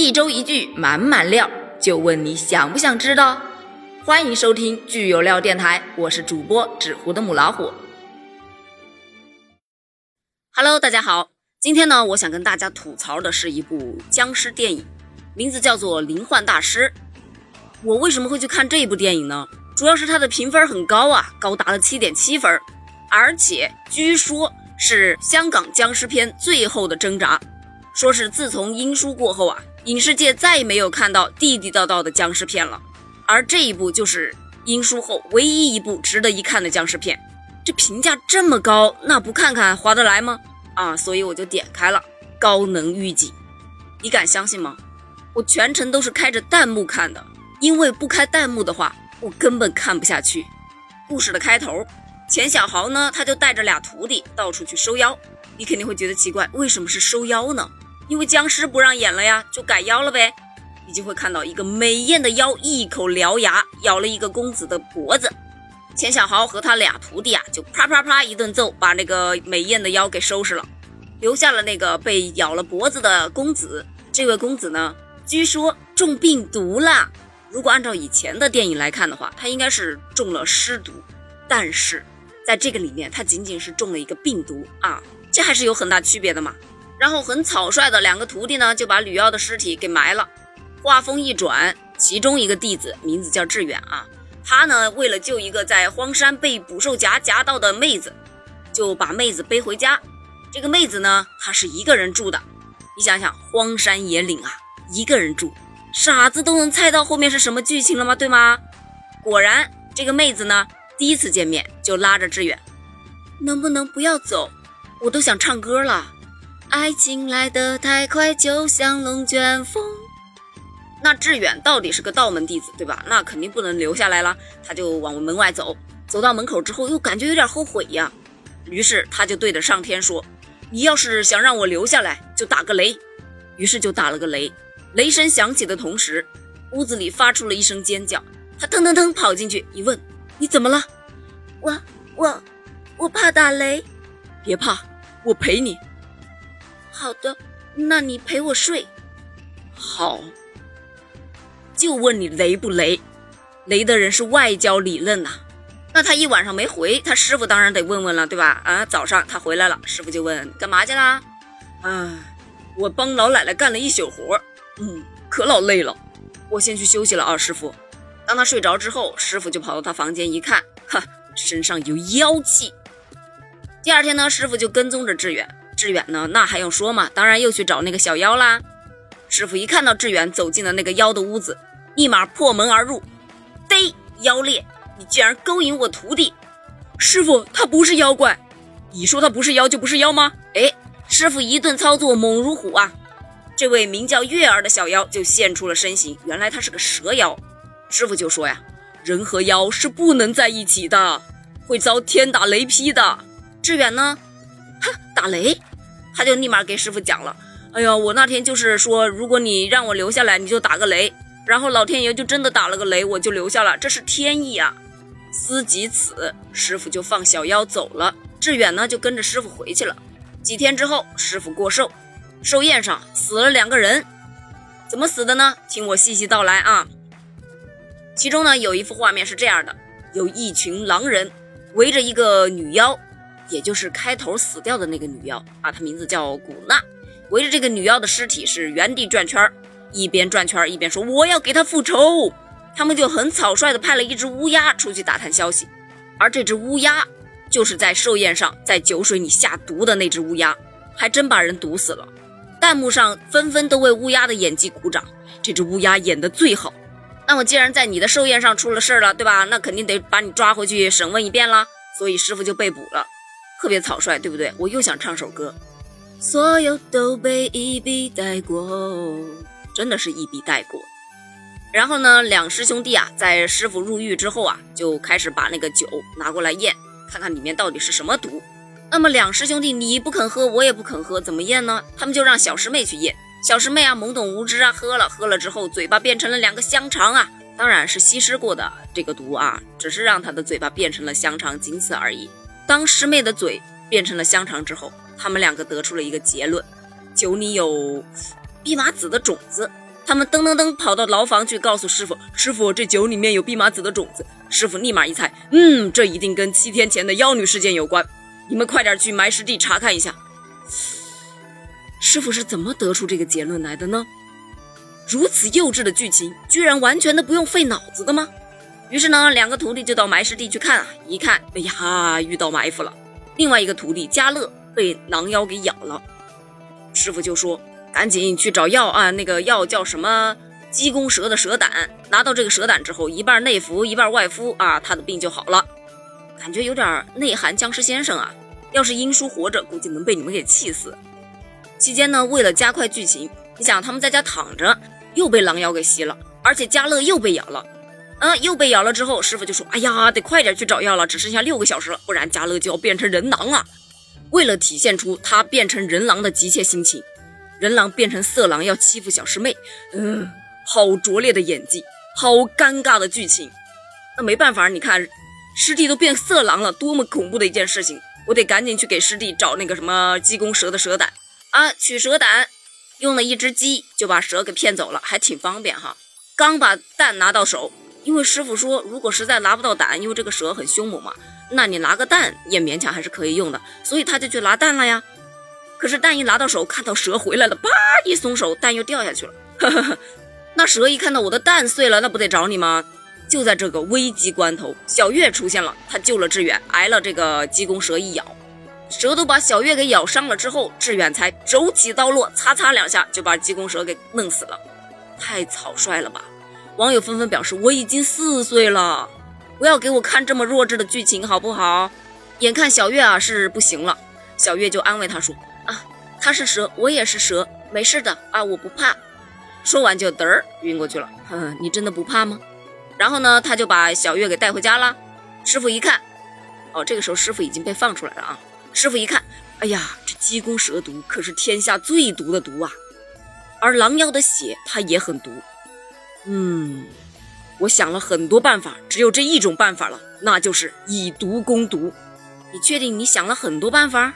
一周一句满满料，就问你想不想知道？欢迎收听剧有料电台，我是主播纸糊的母老虎。Hello，大家好，今天呢，我想跟大家吐槽的是一部僵尸电影，名字叫做《灵幻大师》。我为什么会去看这部电影呢？主要是它的评分很高啊，高达了七点七分，而且据说是香港僵尸片最后的挣扎。说是自从英叔过后啊，影视界再也没有看到地地道道的僵尸片了，而这一部就是英叔后唯一一部值得一看的僵尸片。这评价这么高，那不看看划得来吗？啊，所以我就点开了，高能预警。你敢相信吗？我全程都是开着弹幕看的，因为不开弹幕的话。我根本看不下去。故事的开头，钱小豪呢，他就带着俩徒弟到处去收妖。你肯定会觉得奇怪，为什么是收妖呢？因为僵尸不让演了呀，就改妖了呗。你就会看到一个美艳的妖，一口獠牙咬了一个公子的脖子。钱小豪和他俩徒弟啊，就啪啪啪一顿揍，把那个美艳的妖给收拾了，留下了那个被咬了脖子的公子。这位公子呢，据说中病毒了。如果按照以前的电影来看的话，他应该是中了尸毒，但是在这个里面，他仅仅是中了一个病毒啊，这还是有很大区别的嘛。然后很草率的两个徒弟呢，就把吕耀的尸体给埋了。话锋一转，其中一个弟子名字叫志远啊，他呢为了救一个在荒山被捕兽夹夹到的妹子，就把妹子背回家。这个妹子呢，她是一个人住的。你想想，荒山野岭啊，一个人住。傻子都能猜到后面是什么剧情了吗？对吗？果然，这个妹子呢，第一次见面就拉着志远，能不能不要走？我都想唱歌了。爱情来得太快，就像龙卷风。那志远到底是个道门弟子，对吧？那肯定不能留下来了，他就往门外走。走到门口之后，又感觉有点后悔呀。于是他就对着上天说：“你要是想让我留下来，就打个雷。”于是就打了个雷。雷声响起的同时，屋子里发出了一声尖叫。他腾腾腾跑进去，一问：“你怎么了？”“我我我怕打雷。”“别怕，我陪你。”“好的，那你陪我睡。”“好。”“就问你雷不雷？雷的人是外焦里嫩呐。那他一晚上没回，他师傅当然得问问了，对吧？啊，早上他回来了，师傅就问：“干嘛去啦？”“啊，我帮老奶奶干了一宿活。”嗯，可老累了，我先去休息了啊，师傅。当他睡着之后，师傅就跑到他房间一看，哈，身上有妖气。第二天呢，师傅就跟踪着志远。志远呢，那还用说吗？当然又去找那个小妖啦。师傅一看到志远走进了那个妖的屋子，立马破门而入，嘚，妖孽，你竟然勾引我徒弟！师傅，他不是妖怪。你说他不是妖就不是妖吗？哎，师傅一顿操作猛如虎啊！这位名叫月儿的小妖就现出了身形，原来他是个蛇妖。师傅就说呀：“人和妖是不能在一起的，会遭天打雷劈的。”志远呢，哼，打雷，他就立马给师傅讲了：“哎呀，我那天就是说，如果你让我留下来，你就打个雷。然后老天爷就真的打了个雷，我就留下了，这是天意啊。”思及此，师傅就放小妖走了。志远呢，就跟着师傅回去了。几天之后，师傅过寿。寿宴上死了两个人，怎么死的呢？听我细细道来啊。其中呢，有一幅画面是这样的：有一群狼人围着一个女妖，也就是开头死掉的那个女妖啊，她名字叫古娜，围着这个女妖的尸体是原地转圈一边转圈一边说：“我要给她复仇。”他们就很草率的派了一只乌鸦出去打探消息，而这只乌鸦就是在寿宴上在酒水里下毒的那只乌鸦，还真把人毒死了。弹幕上纷纷都为乌鸦的演技鼓掌，这只乌鸦演的最好。那么既然在你的寿宴上出了事儿了，对吧？那肯定得把你抓回去审问一遍啦。所以师傅就被捕了，特别草率，对不对？我又想唱首歌，所有都被一笔带过，真的是一笔带过。然后呢，两师兄弟啊，在师傅入狱之后啊，就开始把那个酒拿过来验，看看里面到底是什么毒。那么两师兄弟，你不肯喝，我也不肯喝，怎么验呢？他们就让小师妹去验。小师妹啊，懵懂无知啊，喝了喝了之后，嘴巴变成了两个香肠啊，当然是稀释过的这个毒啊，只是让她的嘴巴变成了香肠，仅此而已。当师妹的嘴变成了香肠之后，他们两个得出了一个结论：酒里有蓖麻籽的种子。他们噔噔噔跑到牢房去告诉师傅：“师傅，这酒里面有蓖麻籽的种子。”师傅立马一猜：“嗯，这一定跟七天前的妖女事件有关。你们快点去埋尸地查看一下。”师傅是怎么得出这个结论来的呢？如此幼稚的剧情，居然完全的不用费脑子的吗？于是呢，两个徒弟就到埋尸地去看啊，一看，哎呀，遇到埋伏了。另外一个徒弟嘉乐被狼妖给咬了，师傅就说。赶紧去找药啊！那个药叫什么？鸡公蛇的蛇胆。拿到这个蛇胆之后，一半内服，一半外敷啊，他的病就好了。感觉有点内涵僵尸先生啊！要是英叔活着，估计能被你们给气死。期间呢，为了加快剧情，你想他们在家躺着，又被狼妖给吸了，而且嘉乐又被咬了。啊，又被咬了之后，师傅就说：“哎呀，得快点去找药了，只剩下六个小时了，不然嘉乐就要变成人狼了。”为了体现出他变成人狼的急切心情。人狼变成色狼要欺负小师妹，嗯，好拙劣的演技，好尴尬的剧情。那没办法，你看师弟都变色狼了，多么恐怖的一件事情！我得赶紧去给师弟找那个什么鸡公蛇的蛇胆啊，取蛇胆，用了一只鸡就把蛇给骗走了，还挺方便哈。刚把蛋拿到手，因为师傅说，如果实在拿不到胆，因为这个蛇很凶猛嘛，那你拿个蛋也勉强还是可以用的，所以他就去拿蛋了呀。可是蛋一拿到手，看到蛇回来了，叭一松手，蛋又掉下去了。那蛇一看到我的蛋碎了，那不得找你吗？就在这个危急关头，小月出现了，她救了志远，挨了这个鸡公蛇一咬，蛇都把小月给咬伤了之后，志远才手起刀落，擦擦两下就把鸡公蛇给弄死了。太草率了吧！网友纷纷表示，我已经四岁了，不要给我看这么弱智的剧情好不好？眼看小月啊是不行了，小月就安慰他说。啊他是蛇，我也是蛇，没事的啊，我不怕。说完就嘚儿晕过去了。呵呵，你真的不怕吗？然后呢，他就把小月给带回家了。师傅一看，哦，这个时候师傅已经被放出来了啊。师傅一看，哎呀，这鸡公蛇毒可是天下最毒的毒啊，而狼妖的血它也很毒。嗯，我想了很多办法，只有这一种办法了，那就是以毒攻毒。你确定你想了很多办法？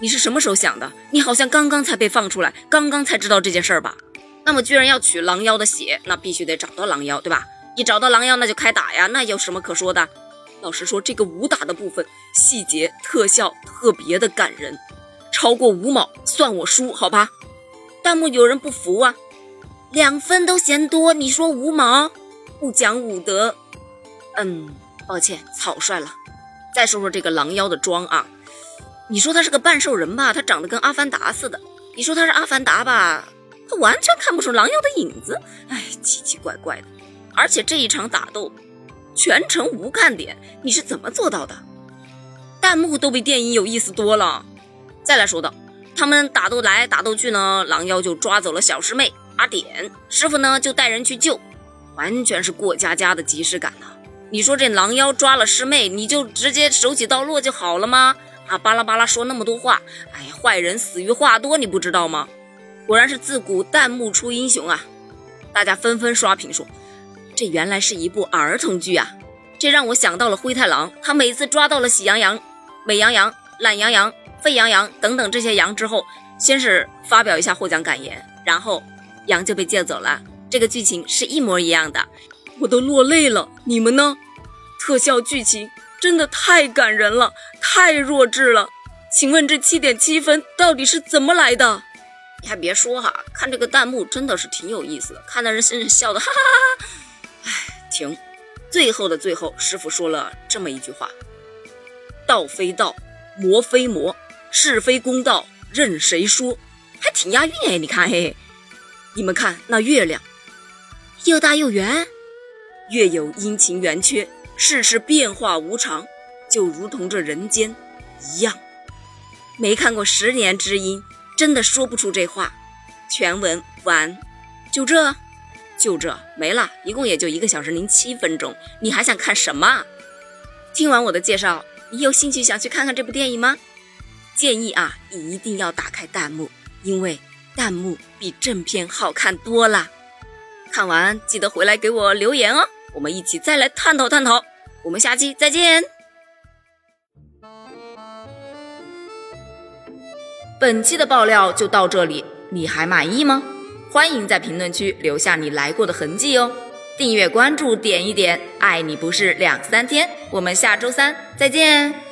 你是什么时候想的？你好像刚刚才被放出来，刚刚才知道这件事儿吧？那么居然要取狼妖的血，那必须得找到狼妖，对吧？一找到狼妖，那就开打呀，那有什么可说的？老实说，这个武打的部分细节特效特别的感人，超过五毛算我输，好吧？弹幕有人不服啊，两分都嫌多，你说五毛不讲武德？嗯，抱歉，草率了。再说说这个狼妖的妆啊。你说他是个半兽人吧，他长得跟阿凡达似的；你说他是阿凡达吧，他完全看不出狼妖的影子。哎，奇奇怪怪的。而且这一场打斗全程无看点，你是怎么做到的？弹幕都比电影有意思多了。再来说道，他们打斗来打斗去呢，狼妖就抓走了小师妹阿点，师傅呢就带人去救，完全是过家家的即视感呐。你说这狼妖抓了师妹，你就直接手起刀落就好了吗？啊，巴拉巴拉说那么多话，哎呀，坏人死于话多，你不知道吗？果然是自古弹幕出英雄啊！大家纷纷刷屏说，这原来是一部儿童剧啊！这让我想到了灰太狼，他每次抓到了喜羊羊、美羊羊、懒羊羊、沸羊羊等等这些羊之后，先是发表一下获奖感言，然后羊就被借走了。这个剧情是一模一样的，我都落泪了。你们呢？特效剧情。真的太感人了，太弱智了！请问这七点七分到底是怎么来的？你还别说哈，看这个弹幕真的是挺有意思的，看的人甚至笑的哈哈哈哈。哎，停！最后的最后，师傅说了这么一句话：道非道，魔非魔，是非公道任谁说？还挺押韵哎！你看，嘿嘿，你们看那月亮，又大又圆，月有阴晴圆缺。世事变化无常，就如同这人间一样。没看过《十年之音》，真的说不出这话。全文完，就这，就这没了，一共也就一个小时零七分钟。你还想看什么？听完我的介绍，你有兴趣想去看看这部电影吗？建议啊，你一定要打开弹幕，因为弹幕比正片好看多了。看完记得回来给我留言哦。我们一起再来探讨探讨，我们下期再见。本期的爆料就到这里，你还满意吗？欢迎在评论区留下你来过的痕迹哦。订阅关注点一点，爱你不是两三天。我们下周三再见。